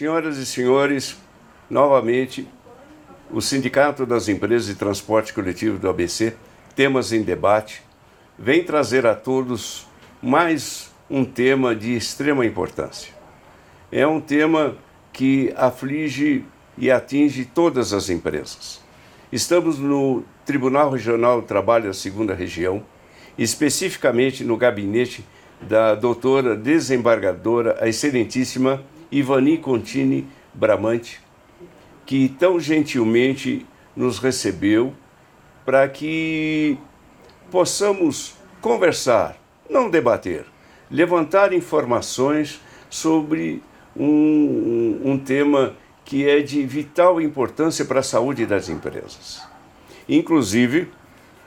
Senhoras e senhores, novamente, o Sindicato das Empresas de Transporte Coletivo do ABC, temas em debate, vem trazer a todos mais um tema de extrema importância. É um tema que aflige e atinge todas as empresas. Estamos no Tribunal Regional do Trabalho da Segunda Região, especificamente no gabinete da doutora desembargadora, a excelentíssima Ivani Contini Bramante, que tão gentilmente nos recebeu para que possamos conversar, não debater, levantar informações sobre um, um, um tema que é de vital importância para a saúde das empresas. Inclusive,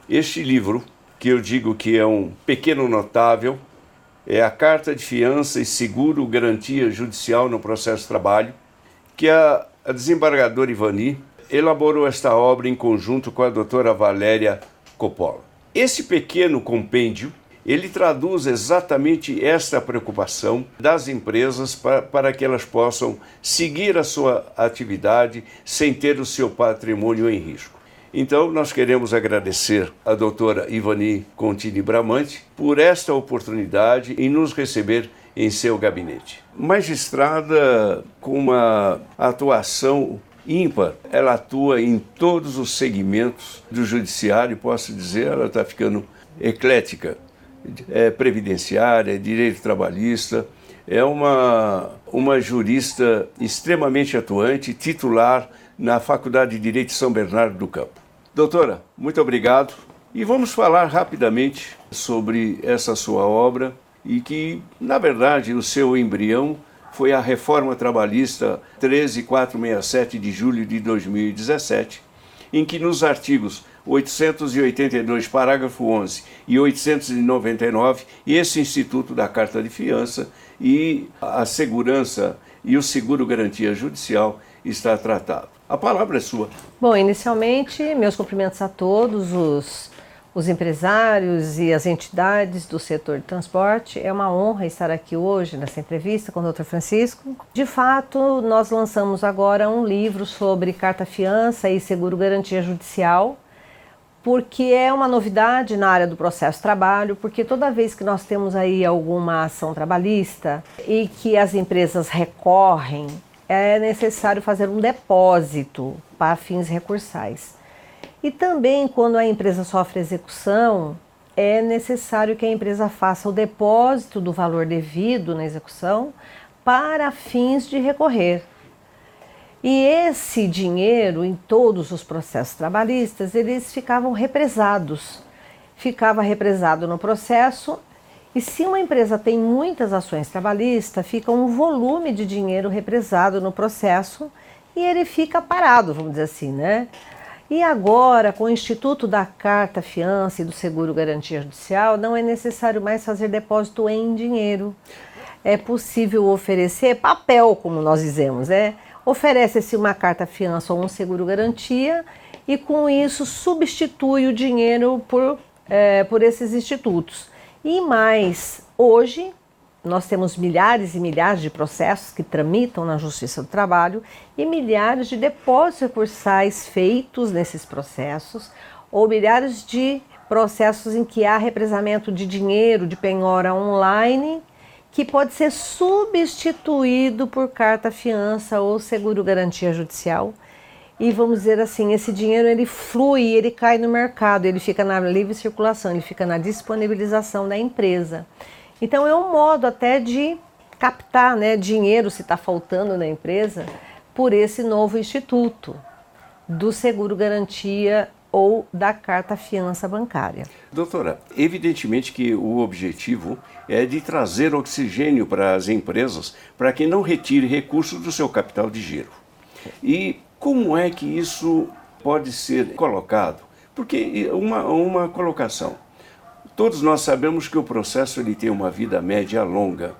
este livro, que eu digo que é um pequeno notável, é a Carta de Fiança e Seguro Garantia Judicial no Processo de Trabalho, que a, a desembargadora Ivani elaborou esta obra em conjunto com a doutora Valéria Coppola. Esse pequeno compêndio ele traduz exatamente esta preocupação das empresas para, para que elas possam seguir a sua atividade sem ter o seu patrimônio em risco. Então, nós queremos agradecer a doutora Ivani Contini Bramante por esta oportunidade em nos receber em seu gabinete. Magistrada com uma atuação ímpar, ela atua em todos os segmentos do judiciário, posso dizer, ela está ficando eclética é, previdenciária, direito trabalhista. É uma, uma jurista extremamente atuante, titular na Faculdade de Direito de São Bernardo do Campo. Doutora, muito obrigado. E vamos falar rapidamente sobre essa sua obra e que, na verdade, o seu embrião foi a Reforma Trabalhista 13467 de julho de 2017, em que nos artigos 882, parágrafo 11 e 899, esse Instituto da Carta de Fiança e a segurança e o seguro garantia judicial está tratado. A palavra é sua. Bom, inicialmente, meus cumprimentos a todos os, os empresários e as entidades do setor de transporte. É uma honra estar aqui hoje nessa entrevista com o Dr. Francisco. De fato, nós lançamos agora um livro sobre carta fiança e seguro garantia judicial porque é uma novidade na área do processo trabalho, porque toda vez que nós temos aí alguma ação trabalhista e que as empresas recorrem, é necessário fazer um depósito para fins recursais. E também quando a empresa sofre execução, é necessário que a empresa faça o depósito do valor devido na execução para fins de recorrer. E esse dinheiro, em todos os processos trabalhistas, eles ficavam represados. Ficava represado no processo, e se uma empresa tem muitas ações trabalhistas, fica um volume de dinheiro represado no processo e ele fica parado, vamos dizer assim, né? E agora, com o Instituto da Carta Fiança e do Seguro Garantia Judicial, não é necessário mais fazer depósito em dinheiro. É possível oferecer papel, como nós dizemos, né? oferece-se uma carta fiança ou um seguro garantia e com isso substitui o dinheiro por, é, por esses institutos. E mais, hoje nós temos milhares e milhares de processos que tramitam na Justiça do Trabalho e milhares de depósitos recursais feitos nesses processos, ou milhares de processos em que há represamento de dinheiro de penhora online que pode ser substituído por carta fiança ou seguro garantia judicial. E vamos dizer assim, esse dinheiro ele flui, ele cai no mercado, ele fica na livre circulação, ele fica na disponibilização da empresa. Então é um modo até de captar né, dinheiro se está faltando na empresa por esse novo instituto do seguro garantia ou da carta fiança bancária. Doutora, evidentemente que o objetivo é de trazer oxigênio para as empresas para que não retire recursos do seu capital de giro. E como é que isso pode ser colocado? Porque uma, uma colocação. Todos nós sabemos que o processo ele tem uma vida média longa.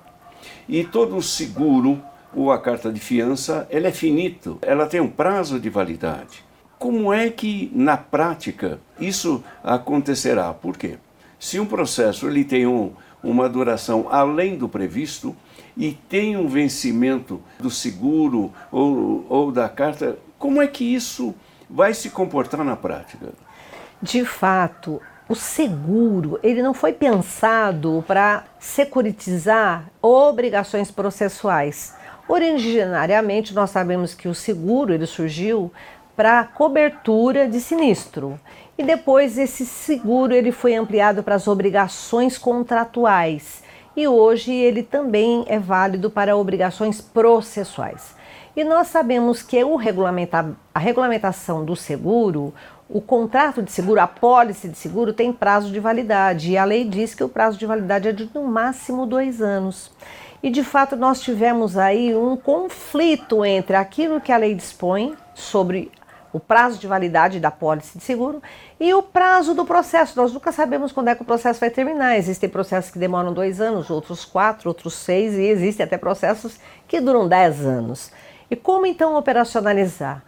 E todo seguro ou a carta de fiança, ela é finito, ela tem um prazo de validade. Como é que, na prática, isso acontecerá? Por quê? se um processo ele tem um, uma duração além do previsto e tem um vencimento do seguro ou, ou da carta, como é que isso vai se comportar na prática? De fato, o seguro ele não foi pensado para securitizar obrigações processuais. Originariamente, nós sabemos que o seguro ele surgiu para cobertura de sinistro. E depois esse seguro ele foi ampliado para as obrigações contratuais. E hoje ele também é válido para obrigações processuais. E nós sabemos que o regulamenta a regulamentação do seguro, o contrato de seguro, a pólice de seguro tem prazo de validade e a lei diz que o prazo de validade é de no máximo dois anos. E de fato nós tivemos aí um conflito entre aquilo que a lei dispõe sobre o prazo de validade da pólice de seguro e o prazo do processo. Nós nunca sabemos quando é que o processo vai terminar. Existem processos que demoram dois anos, outros quatro, outros seis, e existem até processos que duram dez anos. E como então operacionalizar?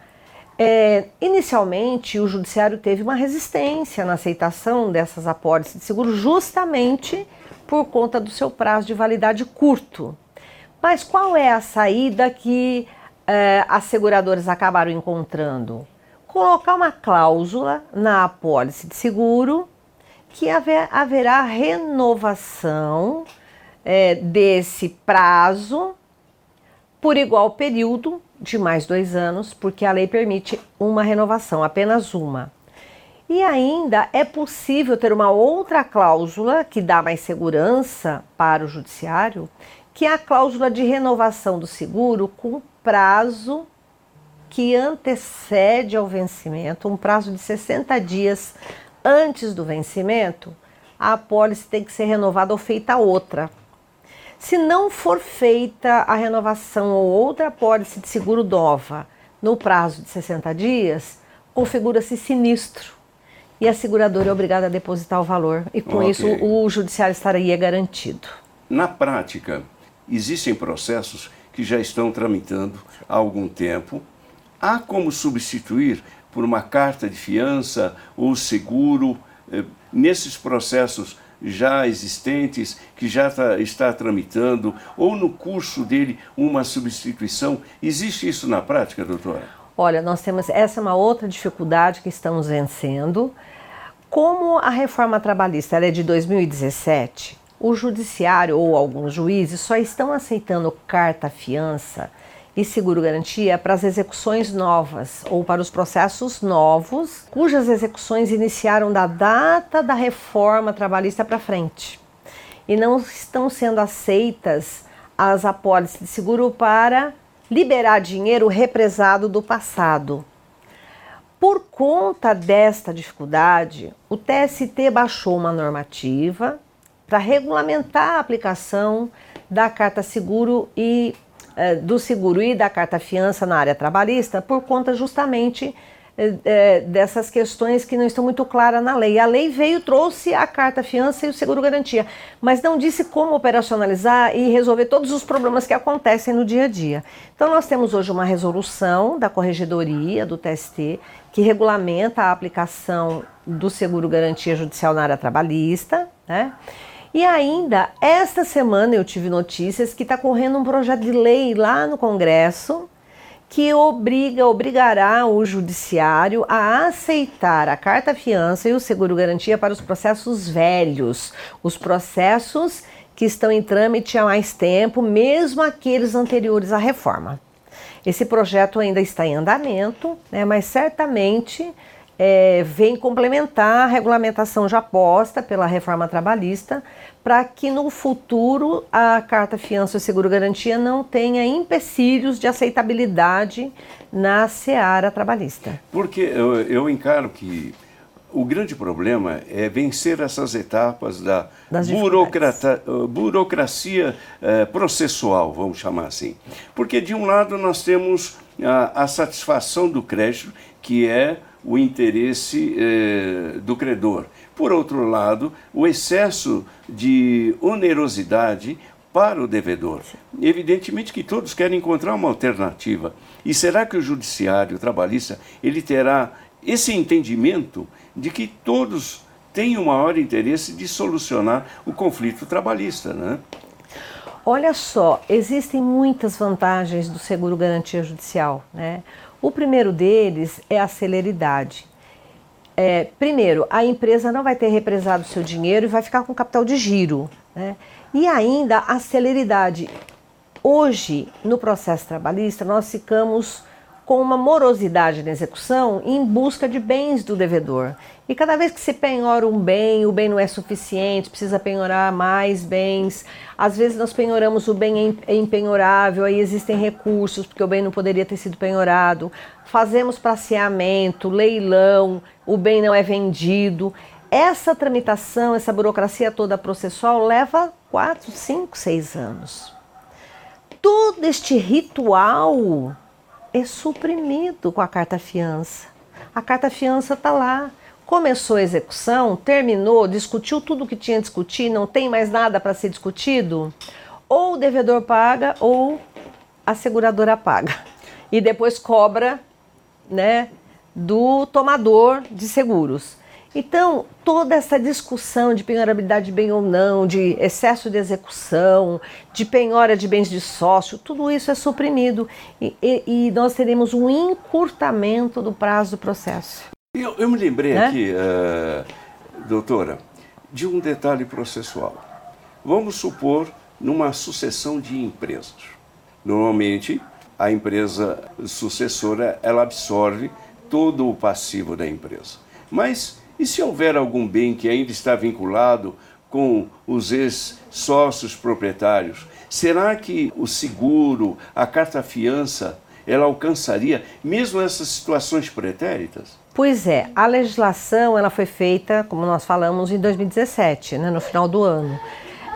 É, inicialmente, o judiciário teve uma resistência na aceitação dessas apólices de seguro, justamente por conta do seu prazo de validade curto. Mas qual é a saída que é, as seguradoras acabaram encontrando? Colocar uma cláusula na apólice de seguro que haver, haverá renovação é, desse prazo por igual período de mais dois anos, porque a lei permite uma renovação, apenas uma. E ainda é possível ter uma outra cláusula que dá mais segurança para o judiciário, que é a cláusula de renovação do seguro com prazo que antecede ao vencimento, um prazo de 60 dias antes do vencimento, a apólice tem que ser renovada ou feita outra. Se não for feita a renovação ou outra apólice de seguro nova no prazo de 60 dias, configura-se sinistro e a seguradora é obrigada a depositar o valor e com okay. isso o judiciário estaria garantido. Na prática, existem processos que já estão tramitando há algum tempo. Há como substituir por uma carta de fiança ou seguro eh, nesses processos já existentes, que já tá, está tramitando, ou no curso dele uma substituição. Existe isso na prática, doutora? Olha, nós temos essa é uma outra dificuldade que estamos vencendo. Como a reforma trabalhista é de 2017, o judiciário ou alguns juízes só estão aceitando carta fiança e seguro-garantia para as execuções novas ou para os processos novos, cujas execuções iniciaram da data da reforma trabalhista para frente e não estão sendo aceitas as apólices de seguro para liberar dinheiro represado do passado. Por conta desta dificuldade, o TST baixou uma normativa para regulamentar a aplicação da carta seguro e do seguro e da carta fiança na área trabalhista por conta justamente eh, eh, dessas questões que não estão muito claras na lei. A lei veio, trouxe a carta fiança e o seguro garantia, mas não disse como operacionalizar e resolver todos os problemas que acontecem no dia a dia. Então nós temos hoje uma resolução da Corregedoria do TST que regulamenta a aplicação do seguro garantia judicial na área trabalhista, né? E ainda, esta semana eu tive notícias que está correndo um projeto de lei lá no Congresso que obriga, obrigará o judiciário a aceitar a carta fiança e o seguro garantia para os processos velhos, os processos que estão em trâmite há mais tempo, mesmo aqueles anteriores à reforma. Esse projeto ainda está em andamento, né, mas certamente é, vem complementar a regulamentação já posta pela reforma trabalhista para que no futuro a carta fiança e seguro garantia não tenha empecilhos de aceitabilidade na seara trabalhista. Porque eu, eu encaro que o grande problema é vencer essas etapas da burocracia eh, processual, vamos chamar assim. Porque, de um lado, nós temos a, a satisfação do crédito, que é o interesse eh, do credor. Por outro lado, o excesso de onerosidade para o devedor. Evidentemente que todos querem encontrar uma alternativa. E será que o judiciário trabalhista ele terá esse entendimento de que todos tem o maior interesse de solucionar o conflito trabalhista, né? Olha só, existem muitas vantagens do seguro garantia judicial. Né? O primeiro deles é a celeridade. É, primeiro, a empresa não vai ter represado seu dinheiro e vai ficar com capital de giro. Né? E ainda a celeridade. Hoje, no processo trabalhista, nós ficamos com uma morosidade na execução em busca de bens do devedor. E cada vez que se penhora um bem, o bem não é suficiente, precisa penhorar mais bens. Às vezes nós penhoramos o bem é impenhorável, aí existem recursos, porque o bem não poderia ter sido penhorado. Fazemos praceamento, leilão, o bem não é vendido. Essa tramitação, essa burocracia toda processual leva 4, 5, 6 anos. Todo este ritual é suprimido com a carta fiança. A carta fiança está lá. Começou a execução, terminou, discutiu tudo o que tinha a discutir, não tem mais nada para ser discutido. Ou o devedor paga ou a seguradora paga. E depois cobra né, do tomador de seguros. Então, toda essa discussão de penhorabilidade de bem ou não, de excesso de execução, de penhora de bens de sócio, tudo isso é suprimido e, e, e nós teremos um encurtamento do prazo do processo. Eu, eu me lembrei né? aqui, uh, doutora, de um detalhe processual. Vamos supor numa sucessão de empresas. Normalmente, a empresa sucessora ela absorve todo o passivo da empresa. Mas e se houver algum bem que ainda está vinculado com os ex-sócios proprietários, será que o seguro, a carta-fiança, ela alcançaria mesmo essas situações pretéritas? Pois é, a legislação ela foi feita, como nós falamos, em 2017, né, no final do ano.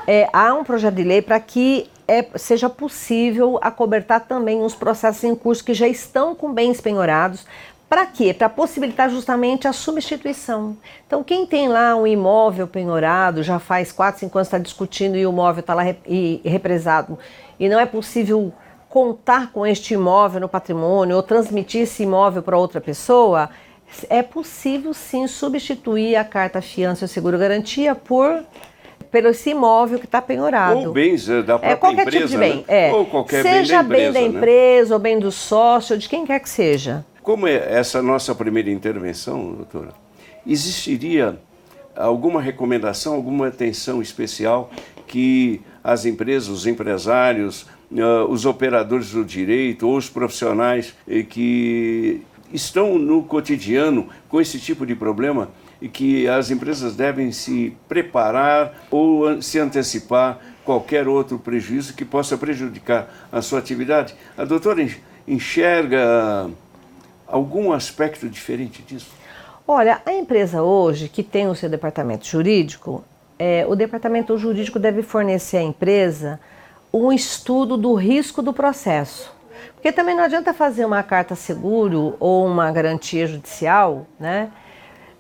É, há um projeto de lei para que é, seja possível acobertar também os processos em curso que já estão com bens penhorados, para quê? Para possibilitar justamente a substituição. Então, quem tem lá um imóvel penhorado, já faz 4, 5 anos está discutindo e o imóvel está lá e, represado, e não é possível contar com este imóvel no patrimônio ou transmitir esse imóvel para outra pessoa, é possível sim substituir a carta fiança ou seguro garantia por pelo esse imóvel que está penhorado. Ou bens eh, da própria é, qualquer empresa, tipo de bem. Né? É. Ou qualquer seja bem da empresa, bem da né? empresa ou bem do sócio, de quem quer que seja. Como é essa nossa primeira intervenção, doutora, existiria alguma recomendação, alguma atenção especial que as empresas, os empresários, uh, os operadores do direito ou os profissionais eh, que estão no cotidiano com esse tipo de problema e que as empresas devem se preparar ou se antecipar qualquer outro prejuízo que possa prejudicar a sua atividade. A doutora enxerga algum aspecto diferente disso? Olha, a empresa hoje que tem o seu departamento jurídico, é, o departamento jurídico deve fornecer à empresa um estudo do risco do processo. Porque também não adianta fazer uma carta seguro ou uma garantia judicial, né?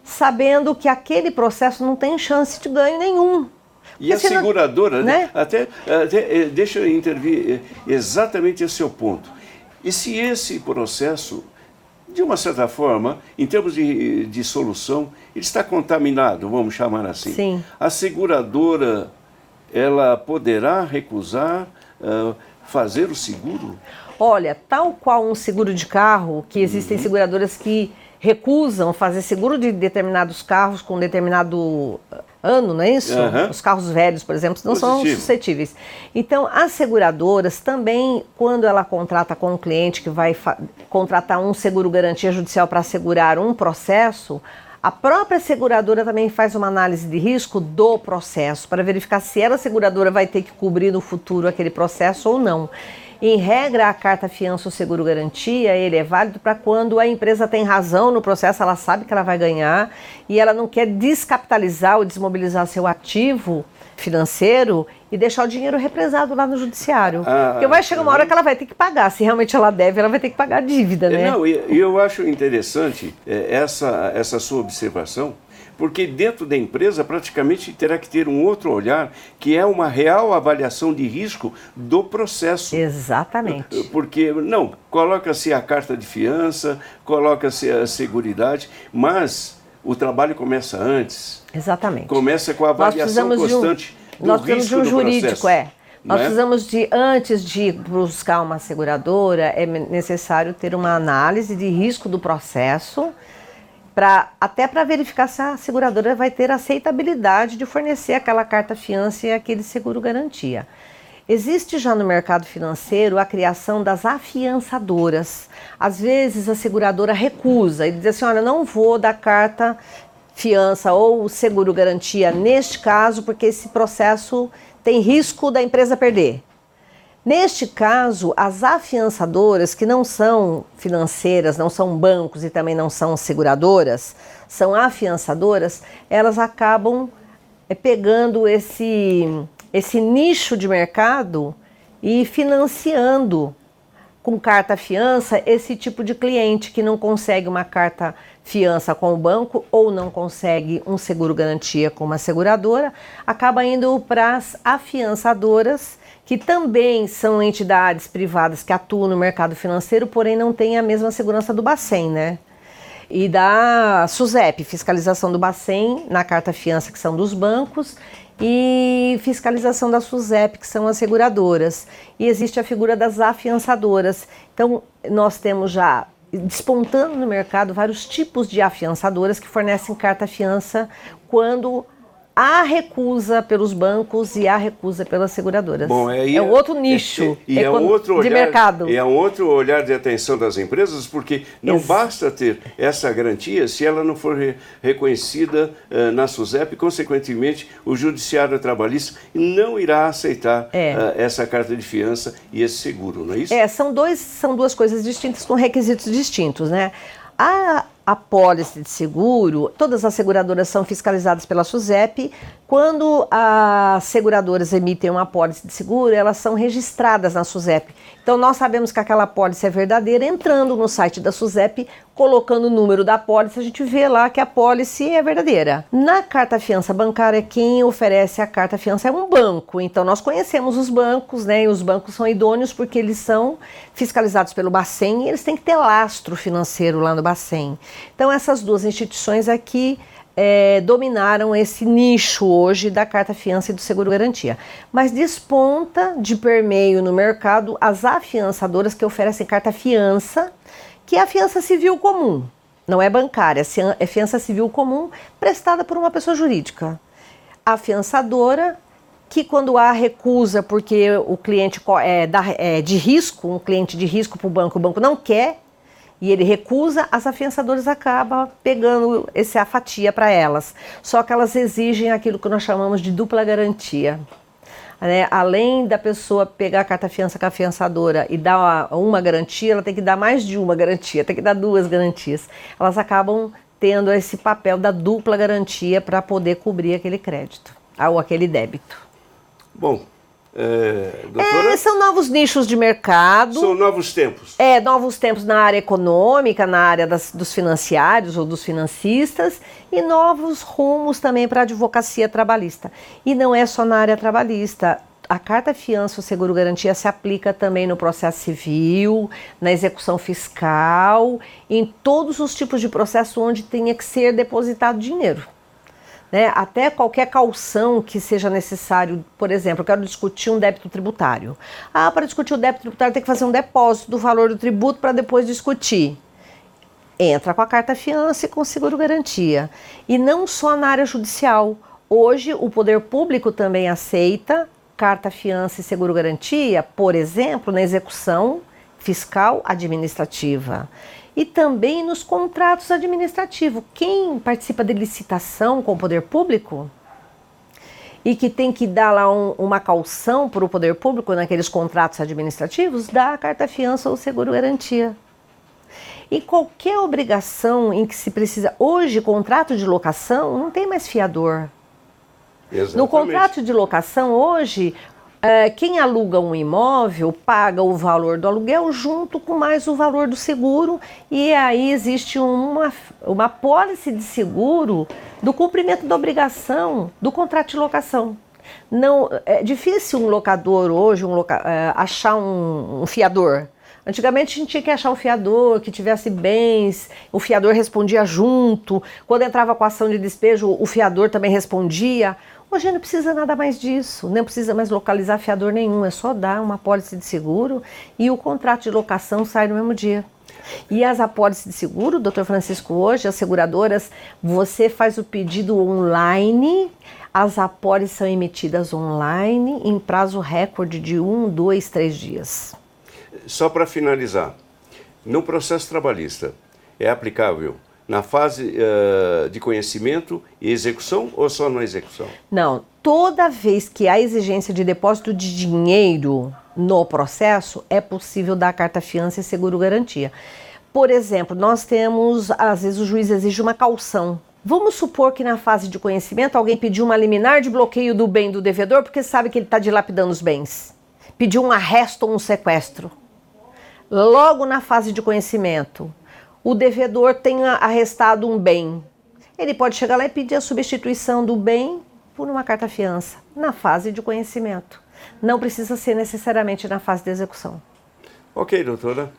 Sabendo que aquele processo não tem chance de ganho nenhum. E a seguradora, não, né? até, até, eh, deixa eu intervir eh, exatamente esse é o ponto. E se esse processo de uma certa forma, em termos de, de solução, ele está contaminado, vamos chamar assim. Sim. A seguradora, ela poderá recusar uh, fazer o seguro? Olha, tal qual um seguro de carro, que existem uhum. seguradoras que recusam fazer seguro de determinados carros com determinado ano, não é isso? Uhum. Os carros velhos, por exemplo, não Positivo. são suscetíveis. Então, as seguradoras também, quando ela contrata com um cliente que vai contratar um seguro garantia judicial para assegurar um processo, a própria seguradora também faz uma análise de risco do processo para verificar se ela seguradora vai ter que cobrir no futuro aquele processo ou não. Em regra, a carta fiança ou seguro garantia, ele é válido para quando a empresa tem razão no processo, ela sabe que ela vai ganhar e ela não quer descapitalizar ou desmobilizar seu ativo financeiro e deixar o dinheiro represado lá no judiciário. Ah, Porque vai chegar uma hora que ela vai ter que pagar. Se realmente ela deve, ela vai ter que pagar a dívida, né? Não, e eu acho interessante é, essa, essa sua observação, porque dentro da empresa praticamente terá que ter um outro olhar, que é uma real avaliação de risco do processo. Exatamente. Porque, não, coloca-se a carta de fiança, coloca-se a seguridade, mas o trabalho começa antes. Exatamente. Começa com a avaliação constante um, do nós risco de um jurídico, processo. é. Nós é? precisamos de, antes de buscar uma seguradora, é necessário ter uma análise de risco do processo, pra, até para verificar se a seguradora vai ter aceitabilidade de fornecer aquela carta fiança e aquele seguro garantia. Existe já no mercado financeiro a criação das afiançadoras. Às vezes a seguradora recusa e diz assim: olha, não vou dar carta fiança ou seguro garantia neste caso, porque esse processo tem risco da empresa perder. Neste caso, as afiançadoras, que não são financeiras, não são bancos e também não são seguradoras, são afiançadoras, elas acabam eh, pegando esse, esse nicho de mercado e financiando com carta fiança esse tipo de cliente que não consegue uma carta fiança com o banco ou não consegue um seguro garantia com uma seguradora, acaba indo para as afiançadoras, que também são entidades privadas que atuam no mercado financeiro, porém não têm a mesma segurança do Bacen, né? E da SUSEP, fiscalização do Bacen na carta fiança, que são dos bancos, e fiscalização da SUSEP, que são as seguradoras. E existe a figura das afiançadoras. Então, nós temos já despontando no mercado vários tipos de afiançadoras que fornecem carta fiança quando há recusa pelos bancos e há recusa pelas seguradoras. Bom, é, é, é outro nicho é, é, é outro olhar, de mercado. E é um outro olhar de atenção das empresas, porque não Isso. basta ter essa garantia se ela não for re, reconhecida uh, na SUSEP, consequentemente o Judiciário Trabalhista não irá aceitar uh, essa carta de fiança e esse seguro, não é isso? É, são, dois, são duas coisas distintas com requisitos distintos, né? A apólice de seguro, todas as seguradoras são fiscalizadas pela SUSEP. Quando as seguradoras emitem uma apólice de seguro, elas são registradas na SUSEP. Então nós sabemos que aquela apólice é verdadeira entrando no site da SUSEP, colocando o número da apólice, a gente vê lá que a apólice é verdadeira. Na carta fiança bancária, quem oferece a carta fiança é um banco. Então nós conhecemos os bancos, né? E os bancos são idôneos porque eles são fiscalizados pelo Bacen e eles têm que ter lastro financeiro lá no Bacen. Então essas duas instituições aqui é, dominaram esse nicho hoje da carta fiança e do seguro garantia. Mas desponta de permeio no mercado as afiançadoras que oferecem carta fiança, que é a fiança civil comum, não é bancária, é fiança civil comum prestada por uma pessoa jurídica. Afiançadora que quando há recusa porque o cliente é, é de risco, um cliente de risco para o banco, o banco não quer, e ele recusa, as afiançadoras acabam pegando essa fatia para elas. Só que elas exigem aquilo que nós chamamos de dupla garantia. Né? Além da pessoa pegar a carta fiança com a afiançadora e dar uma, garantia, ela tem que dar mais de uma garantia, tem que dar duas garantias. Elas acabam tendo esse papel da dupla garantia para poder cobrir aquele crédito ou aquele débito. Bom, é, é, são novos nichos de mercado. São novos tempos. É, novos tempos na área econômica, na área das, dos financiários ou dos financistas e novos rumos também para a advocacia trabalhista. E não é só na área trabalhista. A carta fiança ou seguro garantia se aplica também no processo civil, na execução fiscal, em todos os tipos de processo onde tenha que ser depositado dinheiro né, até qualquer calção que seja necessário. Por exemplo, eu quero discutir um débito tributário. Ah, para discutir o débito tributário tem que fazer um depósito do valor do tributo para depois discutir. Entra com a carta fiança e com seguro garantia. E não só na área judicial. Hoje o poder público também aceita carta fiança e seguro garantia, por exemplo, na execução fiscal administrativa e também nos contratos administrativos. Quem participa de licitação com o poder público e que tem que dar lá um, uma calção para o poder público naqueles contratos administrativos, dá a carta fiança ou seguro garantia. E qualquer obrigação em que se precisa. Hoje, contrato de locação não tem mais fiador. Exatamente. No contrato de locação, hoje, quem aluga um imóvel paga o valor do aluguel junto com mais o valor do seguro, e aí existe uma, uma pólice de seguro do cumprimento da obrigação do contrato de locação. Não, é difícil um locador hoje um loca, é, achar um, um fiador. Antigamente a gente tinha que achar um fiador que tivesse bens, o fiador respondia junto. Quando entrava com ação de despejo, o fiador também respondia. Hoje não precisa nada mais disso, não precisa mais localizar fiador nenhum, é só dar uma apólice de seguro e o contrato de locação sai no mesmo dia. E as apólices de seguro, doutor Francisco, hoje, as seguradoras, você faz o pedido online, as apólices são emitidas online em prazo recorde de um, dois, três dias. Só para finalizar, no processo trabalhista, é aplicável na fase uh, de conhecimento e execução ou só na execução? Não, toda vez que há exigência de depósito de dinheiro no processo, é possível dar carta fiança e seguro garantia. Por exemplo, nós temos, às vezes o juiz exige uma calção. Vamos supor que na fase de conhecimento alguém pediu uma liminar de bloqueio do bem do devedor porque sabe que ele está dilapidando os bens. Pediu um arresto ou um sequestro. Logo na fase de conhecimento, o devedor tenha arrestado um bem. Ele pode chegar lá e pedir a substituição do bem por uma carta fiança na fase de conhecimento. Não precisa ser necessariamente na fase de execução. Ok, doutora.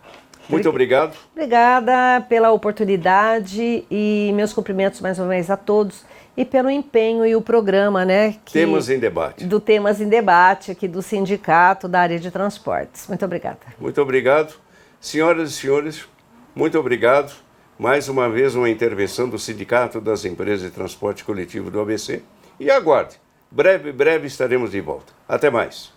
Muito obrigado. Obrigada pela oportunidade e meus cumprimentos mais uma vez a todos e pelo empenho e o programa, né? Que, temas em debate. Do Temas em Debate aqui do Sindicato da área de transportes. Muito obrigada. Muito obrigado. Senhoras e senhores, muito obrigado. Mais uma vez uma intervenção do Sindicato das Empresas de Transporte Coletivo do ABC. E aguarde, breve, breve estaremos de volta. Até mais.